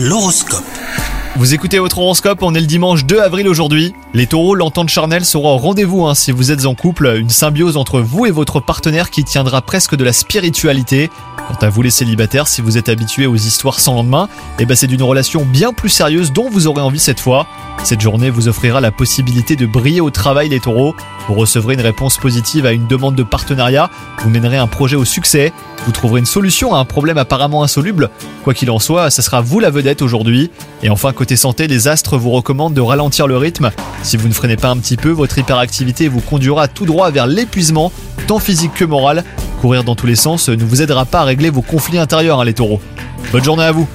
L'horoscope. Vous écoutez votre horoscope, on est le dimanche 2 avril aujourd'hui. Les taureaux, l'entente charnelle sera au rendez-vous hein, si vous êtes en couple, une symbiose entre vous et votre partenaire qui tiendra presque de la spiritualité. Quant à vous les célibataires, si vous êtes habitués aux histoires sans lendemain, eh ben c'est d'une relation bien plus sérieuse dont vous aurez envie cette fois. Cette journée vous offrira la possibilité de briller au travail les taureaux. Vous recevrez une réponse positive à une demande de partenariat, vous mènerez un projet au succès, vous trouverez une solution à un problème apparemment insoluble. Quoi qu'il en soit, ce sera vous la vedette aujourd'hui. Et enfin, côté santé, les astres vous recommandent de ralentir le rythme. Si vous ne freinez pas un petit peu, votre hyperactivité vous conduira tout droit vers l'épuisement, tant physique que moral. Courir dans tous les sens ne vous aidera pas à régler vos conflits intérieurs, hein, les taureaux. Bonne journée à vous